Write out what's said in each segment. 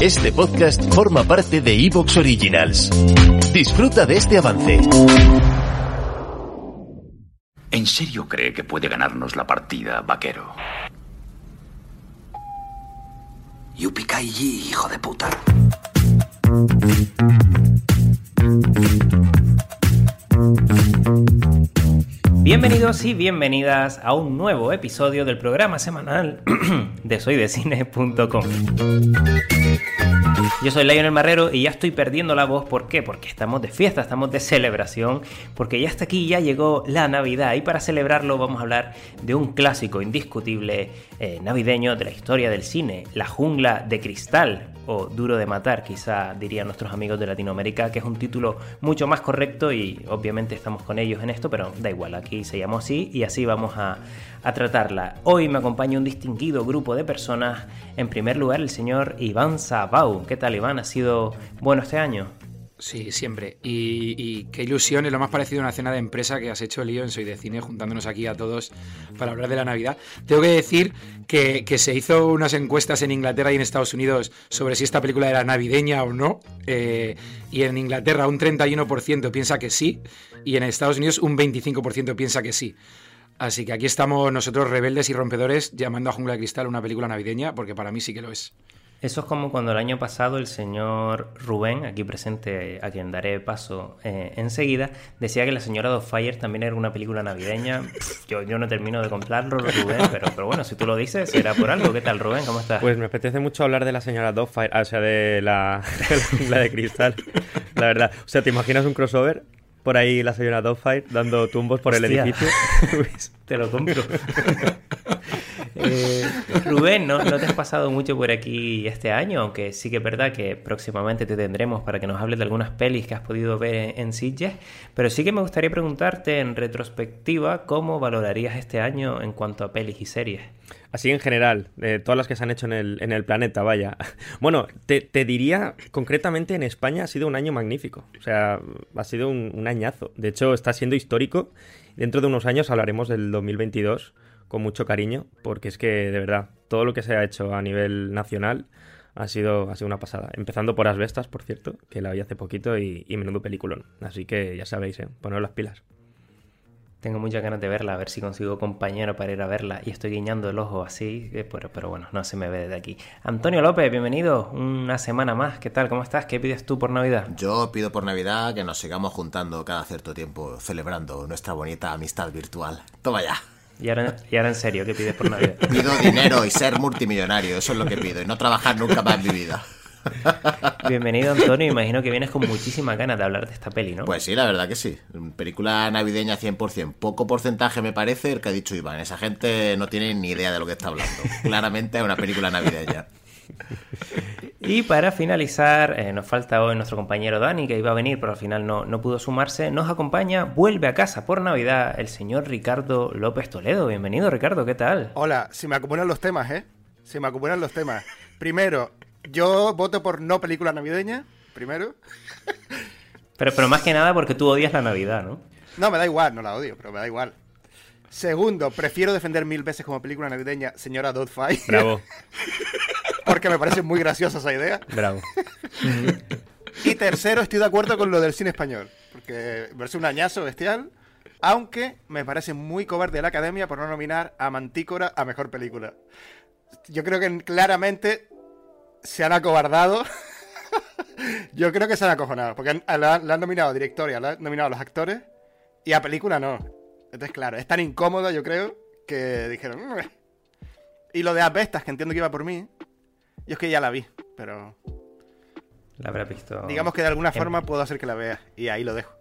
Este podcast forma parte de Evox Originals. Disfruta de este avance. ¿En serio cree que puede ganarnos la partida, vaquero? Yupikai hijo de puta. Bienvenidos y bienvenidas a un nuevo episodio del programa semanal de soydecine.com. Yo soy Lionel Marrero y ya estoy perdiendo la voz. ¿Por qué? Porque estamos de fiesta, estamos de celebración, porque ya hasta aquí, ya llegó la Navidad y para celebrarlo vamos a hablar de un clásico indiscutible eh, navideño de la historia del cine, La jungla de cristal o Duro de matar, quizá dirían nuestros amigos de Latinoamérica, que es un título mucho más correcto y obviamente estamos con ellos en esto, pero da igual, aquí se llamó así y así vamos a, a tratarla. Hoy me acompaña un distinguido grupo de personas. En primer lugar, el señor Iván Sabau. ¿Qué tal, Iván? ¿Ha sido bueno este año? Sí, siempre. Y, qué ilusión, es lo más parecido a una cena de empresa que has hecho, Lío, en Soy de Cine, juntándonos aquí a todos para hablar de la Navidad. Tengo que decir que, se hizo unas encuestas en Inglaterra y en Estados Unidos sobre si esta película era navideña o no. Eh, y en Inglaterra un 31% piensa que sí, y en Estados Unidos un 25% piensa que sí. Así que aquí estamos nosotros rebeldes y rompedores llamando a Jungla de Cristal una película navideña, porque para mí sí que lo es. Eso es como cuando el año pasado el señor Rubén, aquí presente, a quien daré paso eh, enseguida, decía que La señora Fire también era una película navideña. yo, yo no termino de comprarlo, Rubén, pero, pero bueno, si tú lo dices, será por algo. ¿Qué tal, Rubén? ¿Cómo estás? Pues me apetece mucho hablar de La señora Fire, o sea, de la, la de cristal, la verdad. O sea, ¿te imaginas un crossover? por ahí la señora Dogfire dando tumbos por el edificio. te lo compro. Eh, Rubén, ¿no, ¿no, te has pasado mucho por aquí este año? Aunque sí que es verdad que próximamente te tendremos para que nos hables de algunas pelis que has podido ver en Sitges. Pero sí que me gustaría preguntarte en retrospectiva cómo valorarías este año en cuanto a pelis y series. Así en general, todas las que se han hecho en el, en el planeta, vaya. Bueno, te, diría, concretamente en España ha sido un año magnífico. O sea, ha sido un, un añazo. De hecho, está siendo histórico. Dentro de unos años hablaremos del 2022 con mucho cariño, porque es que, de verdad, todo lo que se ha hecho a nivel nacional ha sido, ha sido una pasada. Empezando por Asbestas, por cierto, que la vi hace poquito y, y menudo peliculón. Así que ya sabéis, ¿eh? poneros las pilas. Tengo muchas ganas de verla, a ver si consigo compañero para ir a verla. Y estoy guiñando el ojo así, eh, pero, pero bueno, no se me ve desde aquí. Antonio López, bienvenido. Una semana más. ¿Qué tal? ¿Cómo estás? ¿Qué pides tú por Navidad? Yo pido por Navidad que nos sigamos juntando cada cierto tiempo, celebrando nuestra bonita amistad virtual. Toma ya. Y ahora, y ahora en serio, ¿qué pides por Navidad? Pido dinero y ser multimillonario, eso es lo que pido. Y no trabajar nunca más en mi vida. Bienvenido Antonio, imagino que vienes con muchísimas ganas de hablar de esta peli, ¿no? Pues sí, la verdad que sí. Película navideña 100%. Poco porcentaje me parece el que ha dicho Iván. Esa gente no tiene ni idea de lo que está hablando. Claramente es una película navideña. Y para finalizar, eh, nos falta hoy nuestro compañero Dani, que iba a venir, pero al final no, no, pudo sumarse. Nos acompaña, vuelve a casa por Navidad, el señor Ricardo López Toledo. Bienvenido, Ricardo, ¿qué tal? Hola, se me acumulan los temas, ¿eh? Se me acumulan los temas. Primero, yo voto por no película navideña, primero. Pero, pero más que nada porque tú odias la Navidad, ¿no? No, me da igual, no la odio, pero me da igual. Segundo, prefiero defender mil veces como película navideña Señora Doubtfire. Bravo. porque me parece muy graciosa esa idea. Bravo. y tercero, estoy de acuerdo con lo del cine español. Porque verse un añazo bestial. Aunque me parece muy cobarde la academia por no nominar a Mantícora a mejor película. Yo creo que claramente se han acobardado. Yo creo que se han acojonado, porque le han, nominado a directoria, le han nominado a los actores y a película no. Entonces, claro, es tan incómodo, yo creo, que dijeron. Y lo de Asbestas, que entiendo que iba por mí, yo es que ya la vi, pero. La habrá visto. Digamos que de alguna forma puedo hacer que la vea, y ahí lo dejo.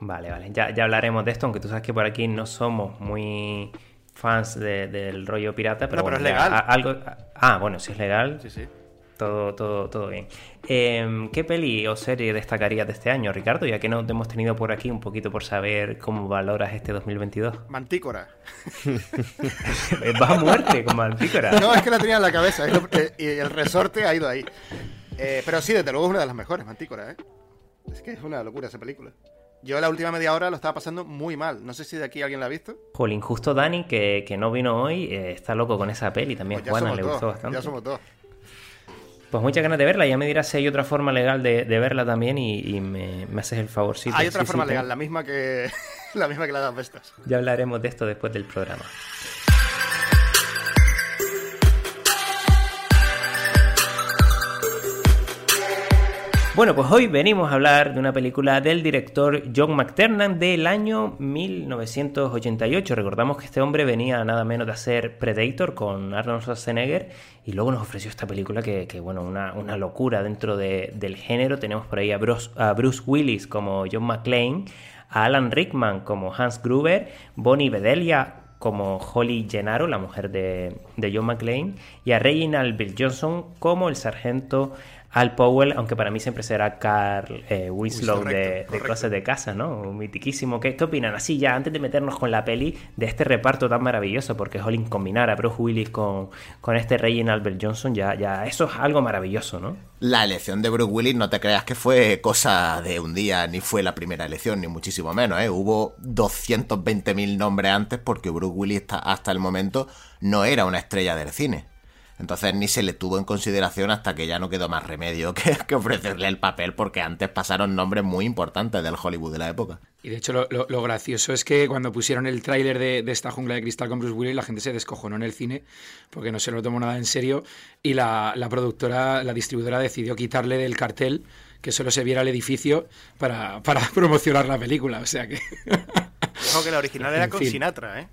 Vale, vale. Ya, ya hablaremos de esto, aunque tú sabes que por aquí no somos muy fans de- del rollo pirata, pero, No, pero bueno, es ya, legal. a- algo, ah, bueno, si es legal, Sí, sí. Todo, todo, todo bien. Eh, ¿Qué peli o serie destacarías de este año, Ricardo? Ya que no te hemos tenido por aquí un poquito por saber cómo valoras este 2022. Mantícora. Va a muerte con Mantícora. No, es que la tenía en la cabeza y el resorte ha ido ahí. Eh, pero sí, desde luego es una de las mejores, Mantícora, ¿eh? Es que es una locura esa película. Yo la última media hora lo estaba pasando muy mal. No sé si de aquí alguien la ha visto. Jolín, justo Dani, que, que no vino hoy, eh, está loco con esa peli. También Pues Juana le gustó bastante. Ya somos dos. Pues muchas ganas de verla. Ya me dirás si hay otra forma legal de, de verla también y, y me, me haces el favorcito. Hay otra Sí, forma legal, la misma que la misma que la de las bestas. Ya hablaremos de esto después del programa. Bueno, pues hoy venimos a hablar de una película del director John McTiernan del año 1988. Recordamos que este hombre venía nada menos de hacer Predator con Arnold Schwarzenegger y luego nos ofreció esta película que, que, bueno, una, una locura dentro de- del género. Tenemos por ahí a Bruce, Bruce Willis como John McClane, a Alan Rickman como Hans Gruber, Bonnie Bedelia como Holly Gennaro, la mujer de, de John McClane, y a Reginald Bill Johnson como el sargento Al Powell, aunque para mí siempre será Carl eh, Winslow de, de. Cosas de Casa, ¿no? Un mitiquísimo. ¿Qué, ¿Qué opinan? Así ya, antes de meternos con la peli, de este reparto tan maravilloso, porque Holly combinar a Bruce Willis con, con este Reginald Bill Johnson, ya, ya, eso es algo maravilloso, ¿no? La elección de Bruce Willis no te creas que fue cosa de un día, ni fue la primera elección, ni muchísimo menos, ¿eh? Hubo 220.000 nombres antes porque Bruce Willis hasta- hasta el momento no era una estrella del cine. Entonces ni se le tuvo en consideración hasta que ya no quedó más remedio que, que ofrecerle el papel porque antes pasaron nombres muy importantes del Hollywood de la época. Y de hecho lo, lo- lo gracioso es que cuando pusieron el tráiler de, de esta jungla de cristal con Bruce Willis, la gente se descojonó en el cine porque no se lo tomó nada en serio y la, la productora, la distribuidora decidió quitarle del cartel que solo se viera el edificio para, para promocionar la película. O sea que... Ojo que la original era En con fin. Sinatra, ¿eh?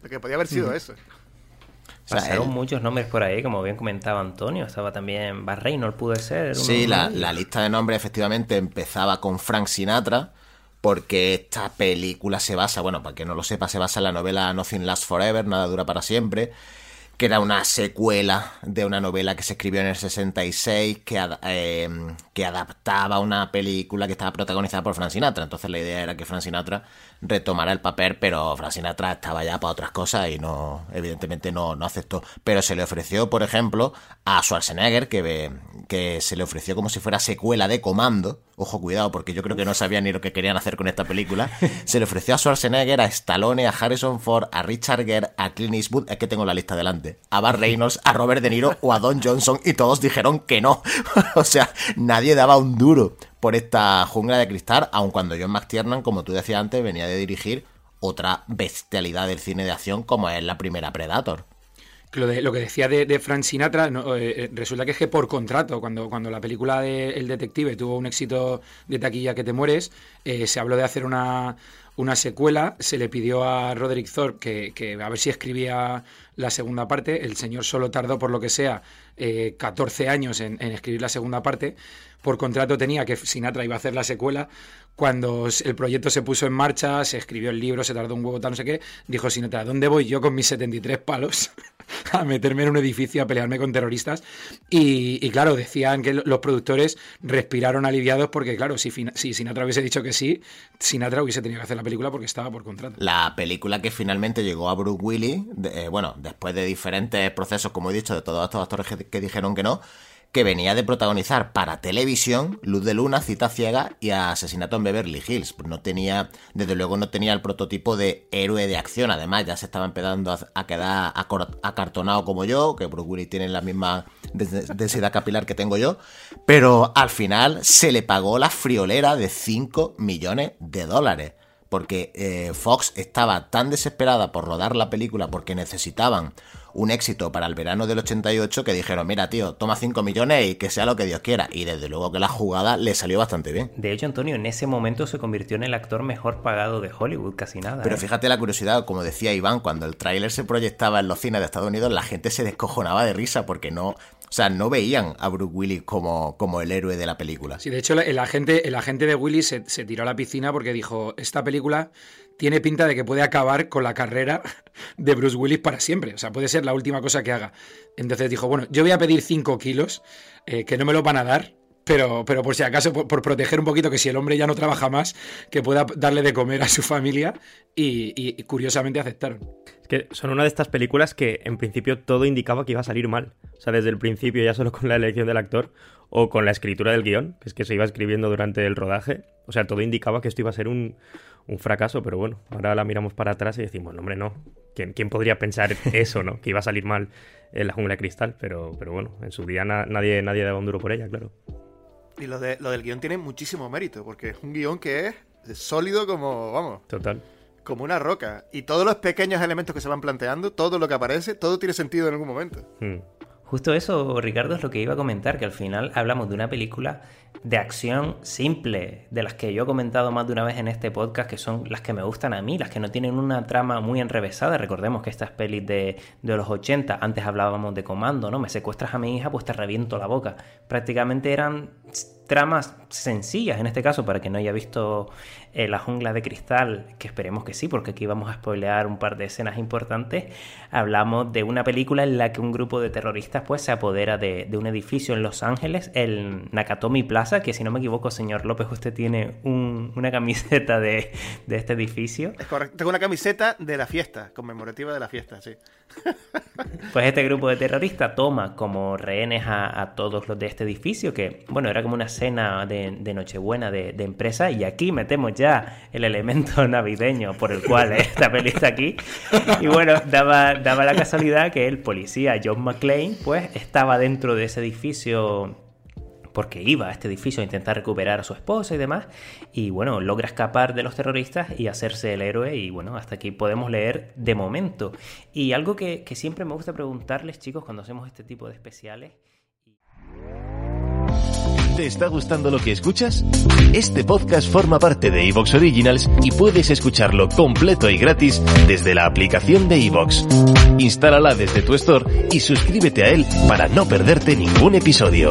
Porque podía haber sido eso. O sea, Pasaron él- muchos nombres por ahí, como bien comentaba Antonio. Estaba también Bar Reynolds, pudo ser. Sí, la, la lista de nombres efectivamente empezaba con Frank Sinatra, porque esta película se basa, bueno, para que no lo sepa, se basa en la novela Nothing Lasts Forever, Nada dura para siempre, que era una secuela de una novela que se escribió en el 66 que, eh, que adaptaba una película que estaba protagonizada por Frank Sinatra. Entonces la idea era que Frank Sinatra retomara el papel, pero Frank Sinatra estaba ya para otras cosas y no, evidentemente no, no aceptó. Pero se le ofreció, por ejemplo, a Schwarzenegger, que, que se le ofreció como si fuera secuela de Comando. Ojo, cuidado, porque yo creo que no sabían ni lo que querían hacer con esta película. Se le ofreció a Schwarzenegger, a Stallone, a Harrison Ford, a Richard Gere, a Clint Eastwood, es que tengo la lista delante, a Bar Reynolds, a Robert De Niro o a Don Johnson y todos dijeron que no. o sea, nadie daba un duro por esta jungla de cristal, aun cuando John McTiernan, como tú decías antes, venía de dirigir otra bestialidad del cine de acción como es la primera Predator. Lo, que decía de, de Frank Sinatra, no, eh, eh, resulta que es que por contrato, cuando, cuando la película de El Detective tuvo un éxito de taquilla que te mueres, eh, se habló de hacer una, una secuela, se le pidió a Roderick Thorpe que, que a ver si escribía la segunda parte, el señor solo tardó por lo que sea eh, 14 años en, escribir la segunda parte, por contrato tenía que Sinatra iba a hacer la secuela, cuando el proyecto se puso en marcha, se escribió el libro, se tardó un huevo, tal, no sé qué, dijo Sinatra, ¿dónde voy yo con mis 73 palos a meterme en un edificio a pelearme con terroristas? Y, y claro, decían que lo- los productores respiraron aliviados porque, claro, si, Sinatra hubiese dicho que sí, Sinatra hubiese tenido que hacer la película porque estaba por contrato. La película que finalmente llegó a Willis, de- eh, bueno, después de diferentes procesos, como he dicho, de todos estos actores que, dijeron que no, que venía de protagonizar para televisión Luz de Luna, Cita Ciega y Asesinato en Beverly Hills. Pues no tenía, desde luego no tenía el prototipo de héroe de acción. Además, ya se estaba empezando a, quedar acartonado como yo, que Willis tiene la misma densidad capilar que tengo yo. Pero al final se le pagó la friolera de 5 millones de dólares porque eh, Fox estaba tan desesperada por rodar la película porque necesitaban un éxito para el verano del 88 que dijeron, mira tío, toma 5 millones y que sea lo que Dios quiera. Y desde luego que la jugada le salió bastante bien. De hecho, Antonio, en ese momento se convirtió en el actor mejor pagado de Hollywood, casi nada. Pero ¿eh? fíjate la curiosidad, como decía Iván, cuando el tráiler se proyectaba en los cines de Estados Unidos, la gente se descojonaba de risa porque no, o sea, no veían a Bruce Willis como, como el héroe de la película. Sí, de hecho, el agente, el agente de Willy se, se tiró a la piscina porque dijo: Esta película tiene pinta de que puede acabar con la carrera de Bruce Willis para siempre. O sea, puede ser la última cosa que haga. Entonces dijo, bueno, yo voy a pedir 5 kilos, eh, que no me lo van a dar, pero, pero por si acaso, por, proteger un poquito que si el hombre ya no trabaja más, que pueda darle de comer a su familia y, curiosamente aceptaron. Es que son una de estas películas que en principio todo indicaba que iba a salir mal. O sea, desde el principio ya solo con la elección del actor o con la escritura del guion, que es que se iba escribiendo durante el rodaje. O sea, todo indicaba que esto iba a ser un, un fracaso, pero bueno, ahora la miramos para atrás y decimos, hombre, no. ¿Quién, quién podría pensar eso, no? Que iba a salir mal en la jungla de cristal, pero, pero bueno, en su día nadie, nadie daba un duro por ella, claro. Y lo, de, lo del guion tiene muchísimo mérito, porque es un guion que es sólido como, vamos. Total. Como una roca. Y todos los pequeños elementos que se van planteando, todo lo que aparece, todo tiene sentido en algún momento. Hmm. Justo eso, Ricardo, es lo que iba a comentar, que al final hablamos de una película de acción simple, de las que yo he comentado más de una vez en este podcast, que son las que me gustan a mí, las que no tienen una trama muy enrevesada. Recordemos que estas pelis de, de los 80, antes hablábamos de comando, ¿no? Me secuestras a mi hija, pues te reviento la boca. Prácticamente eran tramas sencillas en este caso, para que no haya visto eh, La jungla de cristal, que esperemos que sí, porque aquí vamos a spoilear un par de escenas importantes, hablamos de una película en la que un grupo de terroristas pues se apodera de, un edificio en Los Ángeles, el Nakatomi Plaza, que si no me equivoco, señor López, usted tiene una camiseta de, de este edificio. Es correcto, tengo una camiseta de la fiesta, conmemorativa de la fiesta, sí. Pues este grupo de terroristas toma como rehenes a, todos los de este edificio, que bueno, era como una cena de, Nochebuena de, empresa, y aquí metemos ya el elemento navideño por el cual esta peli está aquí. Y bueno, daba, daba la casualidad que el policía John McClane, pues estaba dentro de ese edificio porque iba a este edificio a intentar recuperar a su esposa y demás, y bueno, logra escapar de los terroristas y hacerse el héroe, y bueno, hasta aquí podemos leer de momento. Y algo que, que siempre me gusta preguntarles, chicos, cuando hacemos este tipo de especiales... ¿Te está gustando lo que escuchas? Este podcast forma parte de Evox Originals y puedes escucharlo completo y gratis desde la aplicación de Evox. Instálala desde tu store y suscríbete a él para no perderte ningún episodio.